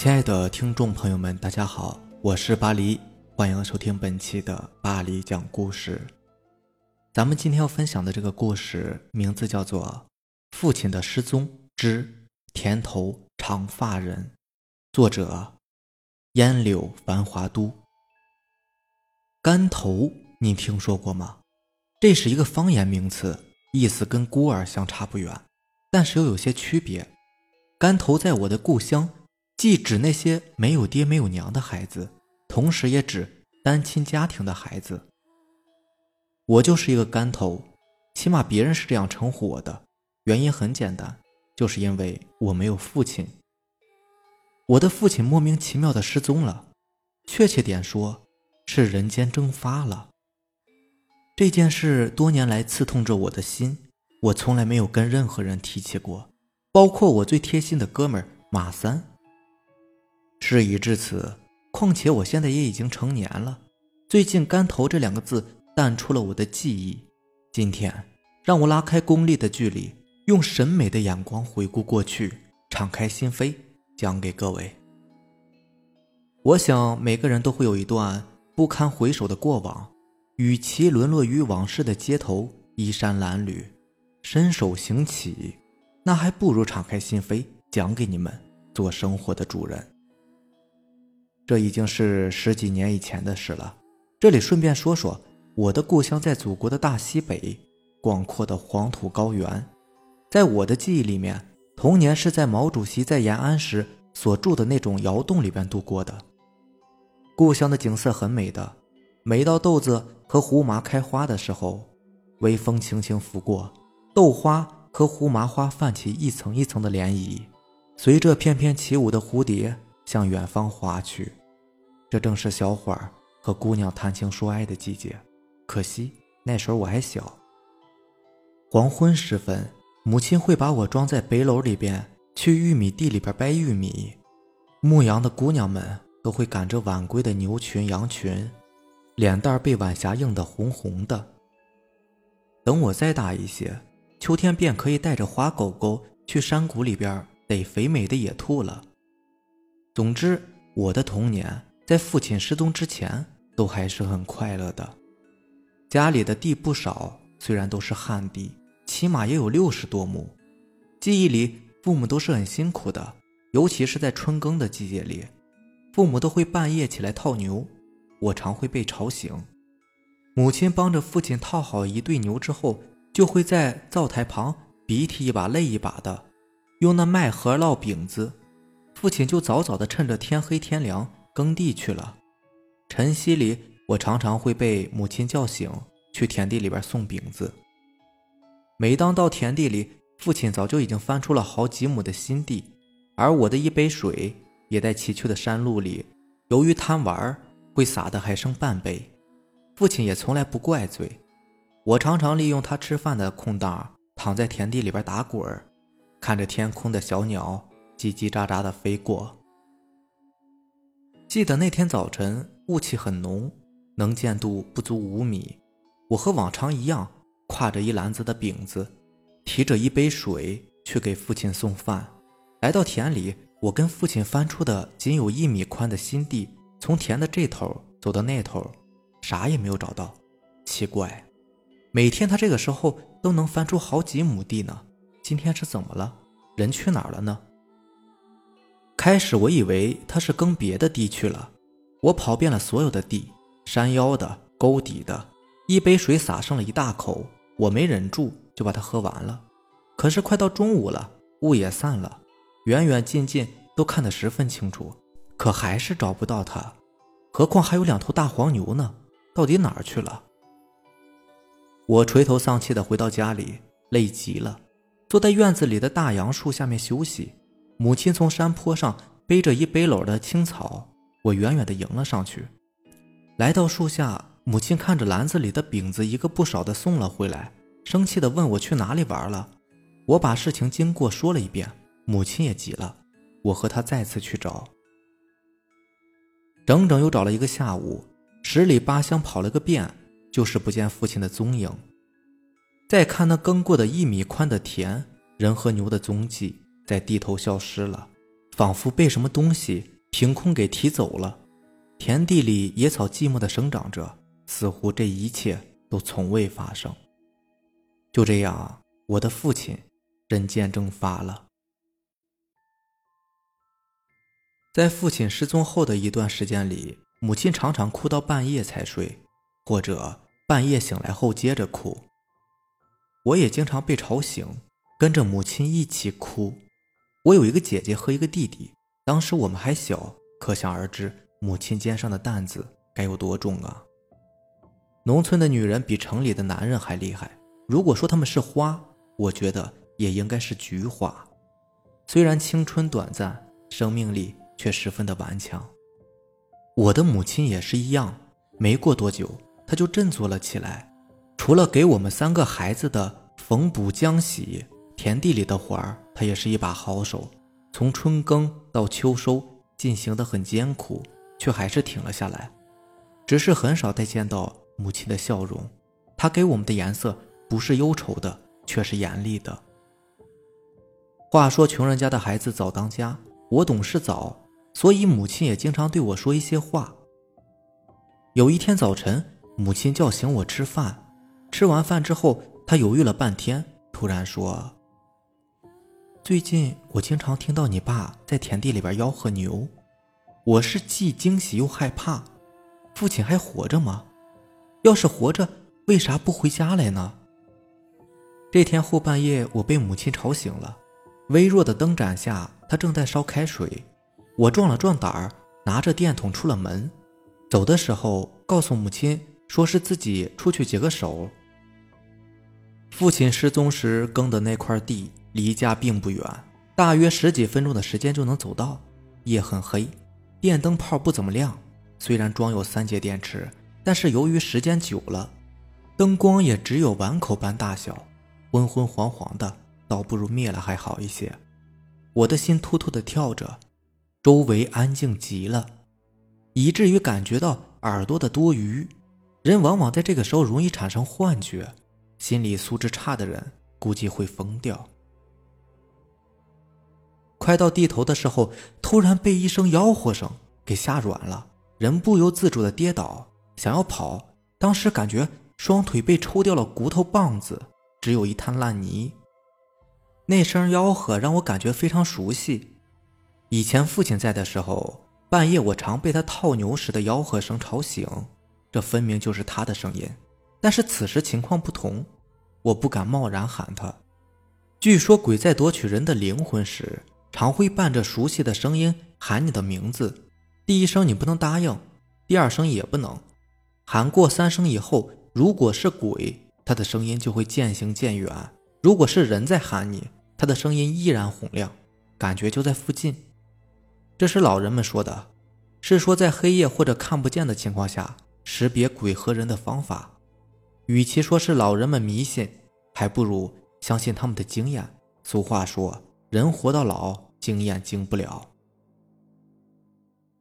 亲爱的听众朋友们，大家好，我是巴黎，欢迎收听本期的巴黎讲故事。咱们今天要分享的这个故事名字叫做《父亲的失踪之田头长发人》，作者烟柳繁华都。干头，你听说过吗？这是一个方言名词，意思跟孤儿相差不远，但是又有些区别。干头在我的故乡。既指那些没有爹没有娘的孩子，同时也指单亲家庭的孩子。我就是一个干头，起码别人是这样称呼我的。原因很简单，就是因为我没有父亲。我的父亲莫名其妙的失踪了，确切点说，是人间蒸发了。这件事多年来刺痛着我的心，我从来没有跟任何人提起过，包括我最贴心的哥们马三。事已至此，况且我现在也已经成年了。最近“干头”这两个字淡出了我的记忆。今天，让我拉开功利的距离，用审美的眼光回顾过去，敞开心扉，讲给各位。我想每个人都会有一段不堪回首的过往，与其沦落于往事的街头衣衫褴褛，伸手行乞，那还不如敞开心扉，讲给你们做生活的主人。这已经是十几年以前的事了。这里顺便说说，我的故乡在祖国的大西北，广阔的黄土高原。在我的记忆里面，童年是在毛主席在延安时所住的那种窑洞里边度过的。故乡的景色很美的，每到豆子和胡麻开花的时候，微风轻轻拂过，豆花和胡麻花泛起一层一层的涟漪，随着翩翩起舞的蝴蝶向远方划去。这正是小伙儿和姑娘谈情说爱的季节，可惜那时候我还小。黄昏时分，母亲会把我装在背篓里边，去玉米地里边掰玉米。牧羊的姑娘们都会赶着晚归的牛群、羊群，脸蛋被晚霞映得红红的。等我再大一些，秋天便可以带着花狗狗去山谷里边逮肥美的野兔了。总之，我的童年。在父亲失踪之前，都还是很快乐的。家里的地不少，虽然都是旱地，起码也有六十多亩。记忆里，父母都是很辛苦的，尤其是在春耕的季节里，父母都会半夜起来套牛，我常会被吵醒。母亲帮着父亲套好一对牛之后，就会在灶台旁鼻涕一把泪一把的，用那麦盒烙饼子。父亲就早早的趁着天黑天凉。耕地去了，晨曦里，我常常会被母亲叫醒，去田地里边送饼子。每当到田地里，父亲早就已经翻出了好几亩的新地，而我的一杯水也在崎岖的山路里，由于贪玩，会洒的还剩半杯。父亲也从来不怪罪，我常常利用他吃饭的空档，躺在田地里边打滚看着天空的小鸟叽叽喳喳的飞过。记得那天早晨，雾气很浓，能见度不足五米。我和往常一样，挎着一篮子的饼子，提着一杯水去给父亲送饭。来到田里，我跟父亲翻出的仅有一米宽的新地，从田的这头走到那头，啥也没有找到。奇怪，每天他这个时候都能翻出好几亩地呢，今天是怎么了？人去哪儿了呢？开始我以为他是耕别的地去了，我跑遍了所有的地，山腰的、沟底的，一杯水洒上了一大口，我没忍住就把它喝完了。可是快到中午了，雾也散了，远远近近都看得十分清楚，可还是找不到他。何况还有两头大黄牛呢，到底哪儿去了？我垂头丧气地回到家里，累极了，坐在院子里的大杨树下面休息。母亲从山坡上背着一背篓的青草，我远远地迎了上去。来到树下，母亲看着篮子里的饼子一个不少的送了回来，生气地问我去哪里玩了。我把事情经过说了一遍，母亲也急了。我和她再次去找，整整又找了一个下午，十里八乡跑了个遍，就是不见父亲的踪影。再看那耕过的一米宽的田，人和牛的踪迹。在地头消失了，仿佛被什么东西凭空给提走了。田地里野草寂寞地生长着，似乎这一切都从未发生。就这样，我的父亲人间蒸发了。在父亲失踪后的一段时间里，母亲常常哭到半夜才睡，或者半夜醒来后接着哭。我也经常被吵醒，跟着母亲一起哭。我有一个姐姐和一个弟弟，当时我们还小，可想而知。母亲肩上的担子该有多重啊！农村的女人比城里的男人还厉害。如果说他们是花，我觉得也应该是菊花。虽然青春短暂，生命力却十分的顽强。我的母亲也是一样，没过多久，她就振作了起来。除了给我们三个孩子的缝补浆洗，田地里的活儿，他也是一把好手。从春耕到秋收，进行的很艰苦。却还是停了下来，只是很少再见到母亲的笑容。她给我们的颜色不是忧愁的，却是严厉的。话说穷人家的孩子早当家，我懂事早，所以母亲也经常对我说一些话。有一天早晨，母亲叫醒我吃饭，吃完饭之后，她犹豫了半天，突然说：“最近我经常听到你爸在田地里边吆喝牛。”我是既惊喜又害怕，父亲还活着吗？要是活着，为啥不回家来呢？这天后半夜，我被母亲吵醒了。微弱的灯盏下，她正在烧开水。我壮了壮胆儿，拿着电筒出了门。走的时候，告诉母亲说是自己出去解个手。父亲失踪时耕的那块地离家并不远，大约十几分钟的时间就能走到。夜很黑。电灯泡不怎么亮，虽然装有三节电池，但是由于时间久了，灯光也只有碗口般大小，昏昏黄黄的，倒不如灭了还好一些。我的心突突的跳着，周围安静极了，以至于感觉到耳朵的多余。人往往在这个时候容易产生幻觉，心理素质差的人估计会疯掉。快到地头的时候，突然被一声吆喝声给吓软了，人不由自主的跌倒，想要跑，当时感觉双腿被抽掉了骨头棒子，只有一滩烂泥。那声吆喝让我感觉非常熟悉，以前父亲在的时候，半夜我常被他套牛时的吆喝声吵醒，这分明就是他的声音。但是此时情况不同，我不敢贸然喊他。据说鬼在夺取人的灵魂时。常会伴着熟悉的声音喊你的名字，第一声你不能答应，第二声也不能。喊过三声以后，如果是鬼，他的声音就会渐行渐远；如果是人在喊你，他的声音依然洪亮，感觉就在附近。这是老人们说的，是说在黑夜或者看不见的情况下识别鬼和人的方法。与其说是老人们迷信，还不如相信他们的经验。俗话说。人活到老，经验经不了。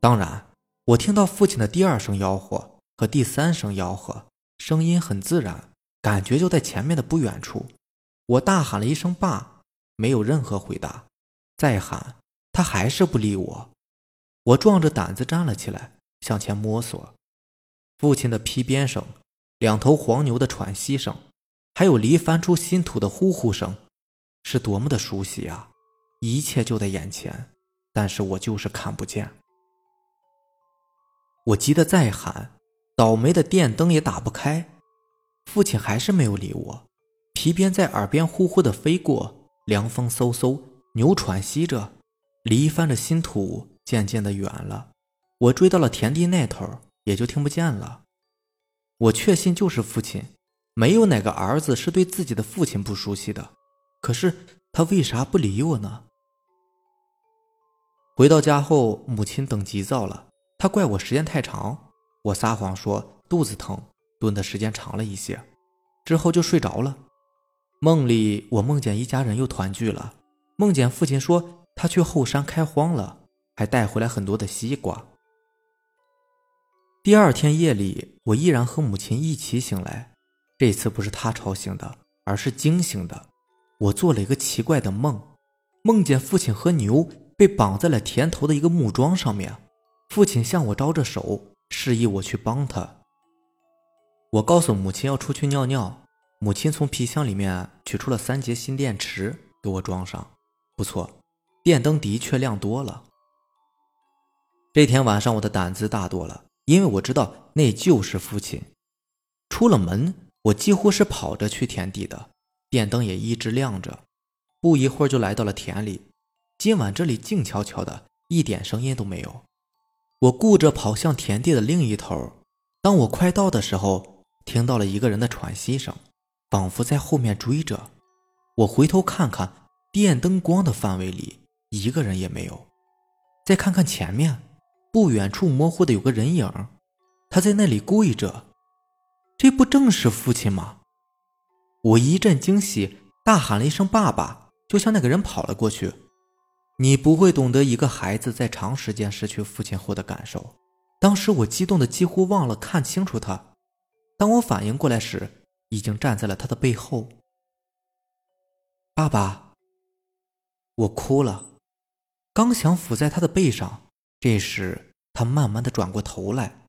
当然，我听到父亲的第二声吆喝和第三声吆喝，声音很自然，感觉就在前面的不远处。我大喊了一声“爸”，没有任何回答。再喊，他还是不理我。我壮着胆子站了起来，向前摸索。父亲的皮鞭声，两头黄牛的喘息声，还有犁翻出新土的呼呼声，是多么的熟悉啊！一切就在眼前，但是我就是看不见。我急得再喊，倒霉的电灯也打不开。父亲还是没有理我，皮鞭在耳边呼呼的飞过，凉风嗖嗖，牛喘息着，犁翻着新土，渐渐的远了。我追到了田地那头，也就听不见了。我确信就是父亲，没有哪个儿子是对自己的父亲不熟悉的。可是他为啥不理我呢？回到家后，母亲等急躁了，她怪我时间太长。我撒谎说肚子疼，蹲的时间长了一些，之后就睡着了。梦里我梦见一家人又团聚了，梦见父亲说他去后山开荒了，还带回来很多的西瓜。第二天夜里，我依然和母亲一起醒来，这次不是她吵醒的，而是惊醒的。我做了一个奇怪的梦，梦见父亲和牛。被绑在了田头的一个木桩上面，父亲向我招着手，示意我去帮他。我告诉母亲要出去尿尿，母亲从皮箱里面取出了三节新电池给我装上。不错，电灯的确亮多了。这天晚上我的胆子大多了，因为我知道那就是父亲。出了门，我几乎是跑着去田地的，电灯也一直亮着。不一会儿就来到了田里。今晚这里静悄悄的，一点声音都没有。我顾着跑向田地的另一头，当我快到的时候，听到了一个人的喘息声，仿佛在后面追着。我回头看看，电灯光的范围里一个人也没有。再看看前面，不远处模糊的有个人影，他在那里跪着。这不正是父亲吗？我一阵惊喜，大喊了一声“爸爸”，就向那个人跑了过去。你不会懂得一个孩子在长时间失去父亲后的感受。当时我激动的几乎忘了看清楚他。当我反应过来时，已经站在了他的背后。爸爸，我哭了，刚想伏在他的背上，这时他慢慢的转过头来，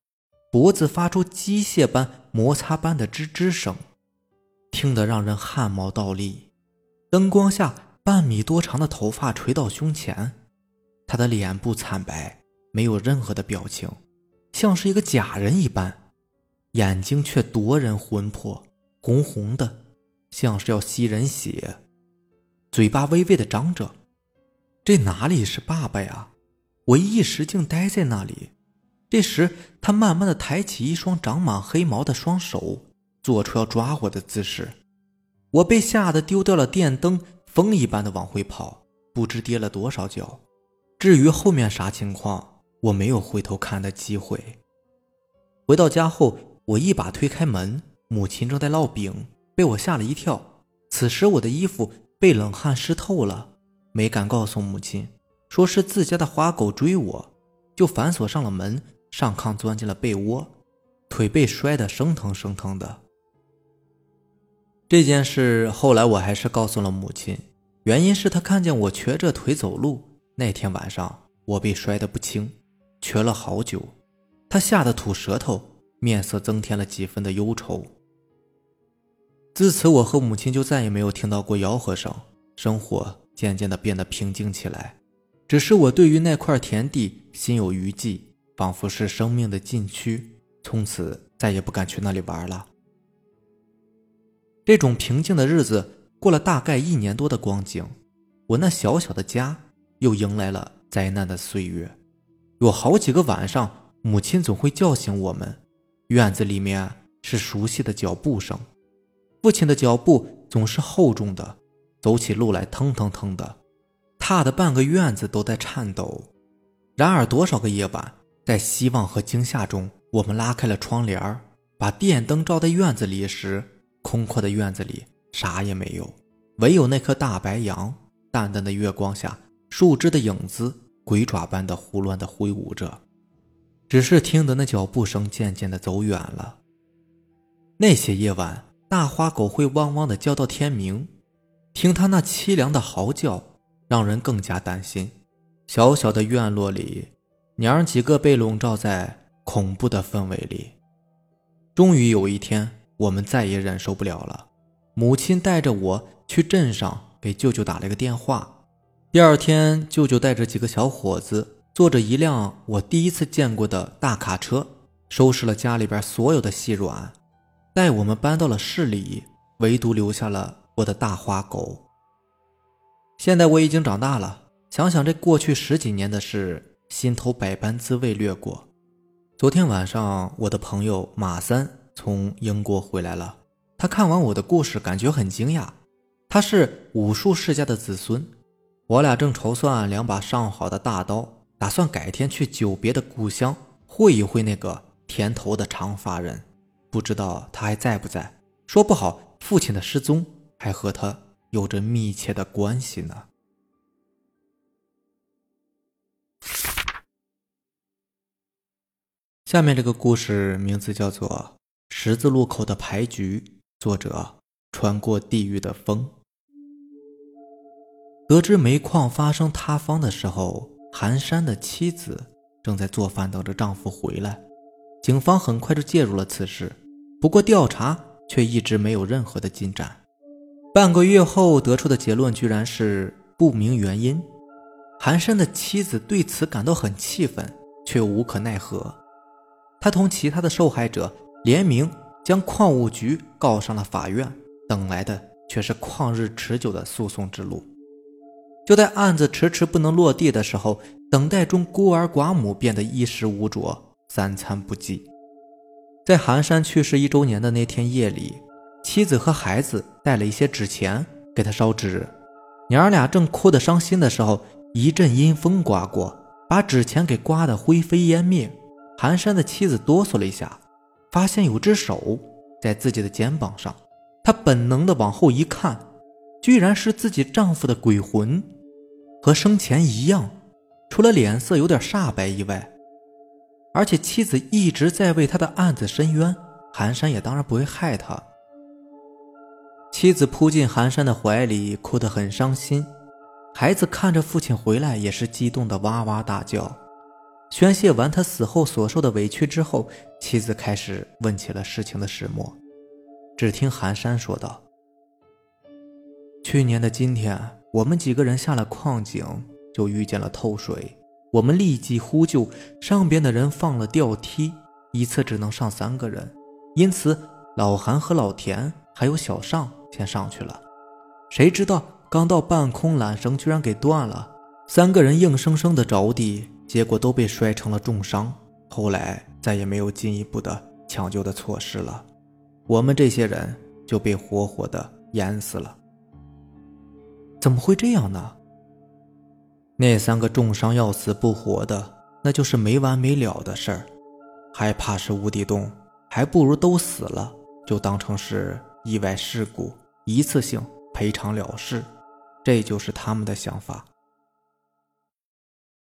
脖子发出机械般、摩擦般的吱吱声，听得让人汗毛倒立。灯光下。半米多长的头发垂到胸前，他的脸部惨白，没有任何的表情，像是一个假人一般，眼睛却夺人魂魄，红红的，像是要吸人血，嘴巴微微的张着，这哪里是爸爸呀？我一时竟呆在那里。这时，他慢慢的抬起一双长满黑毛的双手，做出要抓我的姿势，我被吓得丢掉了电灯。风一般的往回跑，不知跌了多少跤。至于后面啥情况，我没有回头看的机会。回到家后，我一把推开门，母亲正在烙饼，被我吓了一跳。此时我的衣服被冷汗湿透了，没敢告诉母亲，说是自家的花狗追我，就反锁上了门，上炕钻进了被窝，腿被摔得生疼生疼的。这件事后来我还是告诉了母亲，原因是她看见我瘸着腿走路。那天晚上我被摔得不轻，瘸了好久。她吓得吐舌头，面色增添了几分的忧愁。自此，我和母亲就再也没有听到过吆喝声，生活渐渐的变得平静起来。只是我对于那块田地心有余悸，仿佛是生命的禁区，从此再也不敢去那里玩了。这种平静的日子过了大概一年多的光景，我那小小的家又迎来了灾难的岁月。有好几个晚上，母亲总会叫醒我们。院子里面是熟悉的脚步声，父亲的脚步总是厚重的，走起路来腾腾腾的，踏的半个院子都在颤抖。然而，多少个夜晚，在希望和惊吓中，我们拉开了窗帘把电灯照在院子里时。空阔的院子里啥也没有，唯有那棵大白杨。淡淡的月光下，树枝的影子鬼爪般的胡乱的挥舞着。只是听得那脚步声渐渐的走远了。那些夜晚，大花狗会汪汪的叫到天明，听它那凄凉的嚎叫，让人更加担心。小小的院落里，娘几个被笼罩在恐怖的氛围里。终于有一天。我们再也忍受不了了，母亲带着我去镇上给舅舅打了个电话。第二天，舅舅带着几个小伙子，坐着一辆我第一次见过的大卡车，收拾了家里边所有的细软，带我们搬到了市里，唯独留下了我的大花狗。现在我已经长大了，想想这过去十几年的事，心头百般滋味掠过。昨天晚上，我的朋友马三。从英国回来了，他看完我的故事，感觉很惊讶。他是武术世家的子孙，我俩正筹算两把上好的大刀，打算改天去久别的故乡会一会那个田头的长发人。不知道他还在不在？说不好，父亲的失踪还和他有着密切的关系呢。下面这个故事名字叫做。十字路口的牌局，作者：穿过地狱的风。得知煤矿发生塌方的时候，韩山的妻子正在做饭，等着丈夫回来。警方很快就介入了此事，不过调查却一直没有任何的进展。半个月后得出的结论居然是不明原因。韩山的妻子对此感到很气愤，却无可奈何。他同其他的受害者联名将矿务局告上了法院，等来的却是旷日持久的诉讼之路。就在案子迟迟不能落地的时候，等待中孤儿寡母变得衣食无着，三餐不继。在韩山去世一周年的那天夜里，妻子和孩子带了一些纸钱给他烧纸。娘儿俩正哭得伤心的时候，一阵阴风刮过，把纸钱给刮得灰飞烟灭。韩山的妻子哆嗦了一下，发现有只手在自己的肩膀上，她本能的往后一看，居然是自己丈夫的鬼魂。和生前一样，除了脸色有点煞白以外，而且妻子一直在为他的案子伸冤，寒山也当然不会害他。妻子扑进寒山的怀里，哭得很伤心。孩子看着父亲回来，也是激动的哇哇大叫。宣泄完他死后所受的委屈之后，妻子开始问起了事情的始末。只听寒山说道：“去年的今天。”我们几个人下了矿井，就遇见了透水。我们立即呼救，上边的人放了吊梯，一次只能上三个人，因此老韩和老田还有小尚先上去了。谁知道刚到半空，缆绳居然给断了，三个人硬生生的着地，结果都被摔成了重伤。后来再也没有进一步的抢救的措施了，我们这些人就被活活的淹死了。怎么会这样呢？那三个重伤要死不活的，那就是没完没了的事儿。还怕是无底洞，还不如都死了，就当成是意外事故，一次性赔偿了事。这就是他们的想法。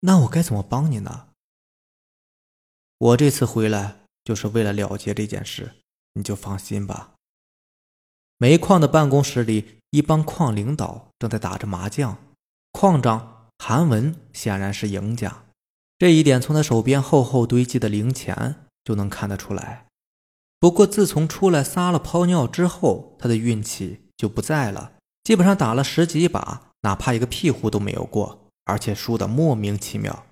那我该怎么帮你呢？我这次回来就是为了了结这件事，你就放心吧。煤矿的办公室里。一帮矿领导正在打着麻将，矿长韩文显然是赢家，这一点从他手边厚厚堆积的零钱就能看得出来。不过自从出来撒了泡尿之后，他的运气就不在了，基本上打了十几把，哪怕一个屁胡都没有过，而且输得莫名其妙。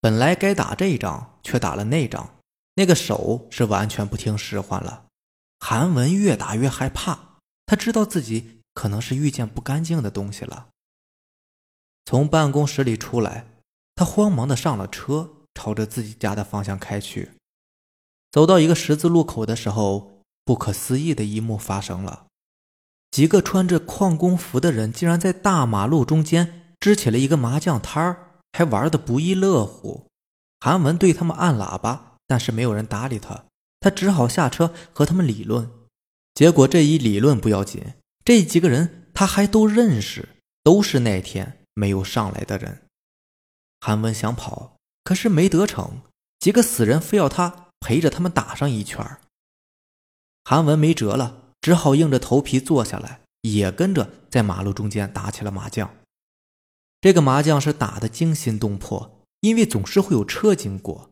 本来该打这一仗，却打了那仗，那个手是完全不听使唤了。韩文越打越害怕，他知道自己。可能是遇见不干净的东西了。从办公室里出来，他慌忙的上了车，朝着自己家的方向开去。走到一个十字路口的时候，不可思议的一幕发生了：几个穿着矿工服的人竟然在大马路中间支起了一个麻将摊儿，还玩的不亦乐乎。韩文对他们按喇叭，但是没有人搭理他，他只好下车和他们理论。结果这一理论不要紧。这几个人他还都认识，都是那天没有上来的人。韩文想跑，可是没得逞，几个死人非要他陪着他们打上一圈韩文没辙了，只好硬着头皮坐下来，也跟着在马路中间打起了麻将。这个麻将是打得惊心动魄，因为总是会有车经过。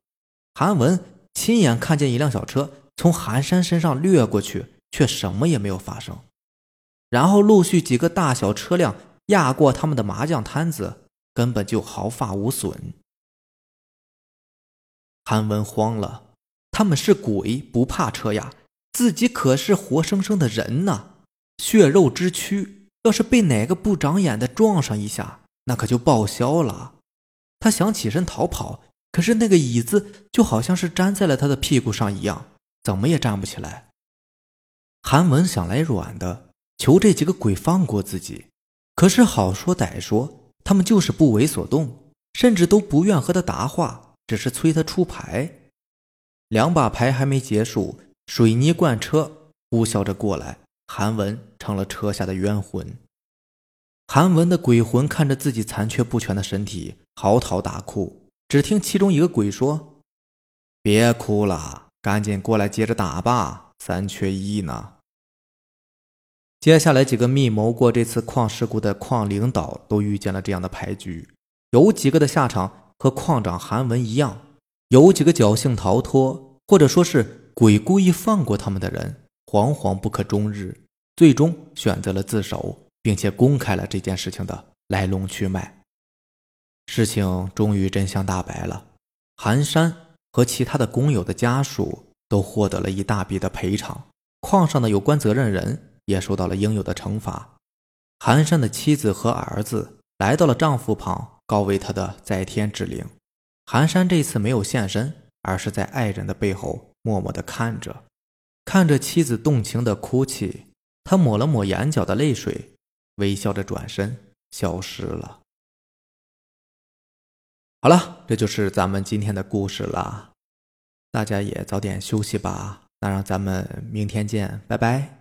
韩文亲眼看见一辆小车从韩山身上掠过去，却什么也没有发生。然后陆续几个大小车辆压过他们的麻将摊子，根本就毫发无损。韩文慌了，他们是鬼，不怕车压，自己可是活生生的人呐，血肉之躯，要是被哪个不长眼的撞上一下，那可就报销了。他想起身逃跑，可是那个椅子就好像是粘在了他的屁股上一样，怎么也站不起来。韩文想来软的。求这几个鬼放过自己，可是好说歹说，他们就是不为所动，甚至都不愿和他答话，只是催他出牌。两把牌还没结束，水泥罐车呼啸着过来，韩文成了车下的冤魂。韩文的鬼魂看着自己残缺不全的身体，嚎啕大哭。只听其中一个鬼说：“别哭了，赶紧过来接着打吧，三缺一呢。”接下来几个密谋过这次矿事故的矿领导都遇见了这样的牌局，有几个的下场和矿长韩文一样，有几个侥幸逃脱，或者说是鬼故意放过他们的人，惶惶不可终日，最终选择了自首，并且公开了这件事情的来龙去脉。事情终于真相大白了，韩山和其他的工友的家属都获得了一大笔的赔偿，矿上的有关责任人。也受到了应有的惩罚。寒山的妻子和儿子来到了丈夫旁，告慰他的在天之灵。寒山这次没有现身，而是在爱人的背后默默的看着，看着妻子动情的哭泣，他抹了抹眼角的泪水，微笑着转身消失了。好了，这就是咱们今天的故事了，大家也早点休息吧。那让咱们明天见，拜拜。